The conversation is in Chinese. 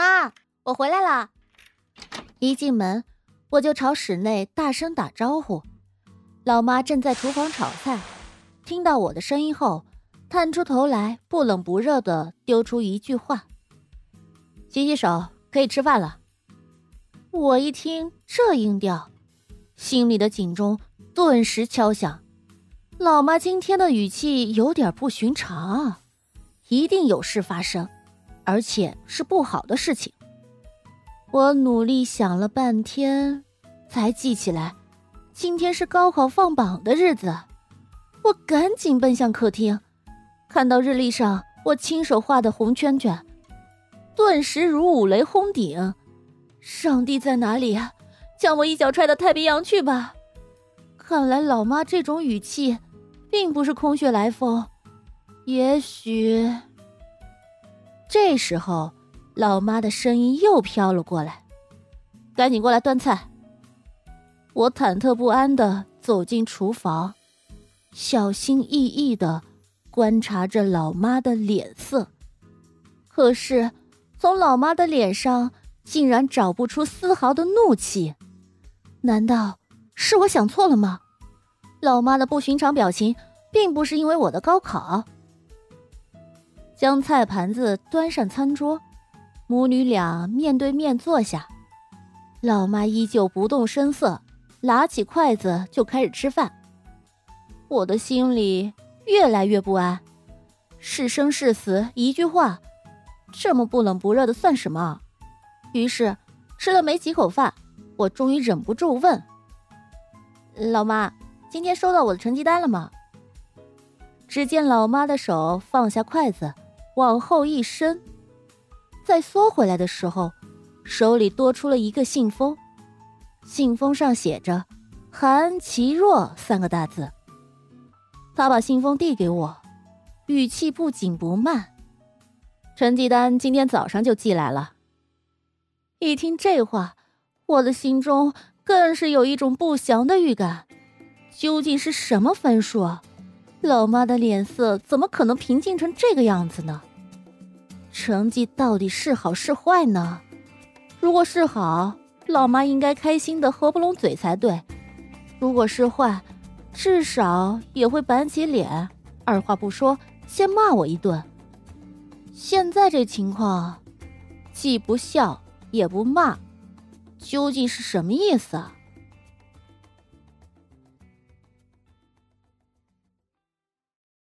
妈，我回来了！一进门，我就朝室内大声打招呼。老妈正在厨房炒菜，听到我的声音后，探出头来，不冷不热的丢出一句话：“洗洗手，可以吃饭了。”我一听这音调，心里的警钟顿时敲响。老妈今天的语气有点不寻常，一定有事发生，而且是不好的事情。我努力想了半天，才记起来。今天是高考放榜的日子，我赶紧奔向客厅，看到日历上我亲手画的红圈圈，顿时如五雷轰顶。上帝在哪里啊？将我一脚踹到太平洋去吧！看来老妈这种语气，并不是空穴来风。也许……这时候，老妈的声音又飘了过来：“赶紧过来端菜。”我忐忑不安的走进厨房，小心翼翼的观察着老妈的脸色。可是，从老妈的脸上竟然找不出丝毫的怒气。难道是我想错了吗？老妈的不寻常表情，并不是因为我的高考。将菜盘子端上餐桌，母女俩面对面坐下，老妈依旧不动声色。拿起筷子就开始吃饭，我的心里越来越不安。是生是死，一句话，这么不冷不热的算什么？于是吃了没几口饭，我终于忍不住问：“老妈，今天收到我的成绩单了吗？”只见老妈的手放下筷子，往后一伸，再缩回来的时候，手里多出了一个信封。信封上写着“韩其若”三个大字。他把信封递给我，语气不紧不慢：“成绩单今天早上就寄来了。”一听这话，我的心中更是有一种不祥的预感。究竟是什么分数？老妈的脸色怎么可能平静成这个样子呢？成绩到底是好是坏呢？如果是好，老妈应该开心的合不拢嘴才对，如果是坏，至少也会板起脸，二话不说先骂我一顿。现在这情况，既不笑也不骂，究竟是什么意思啊？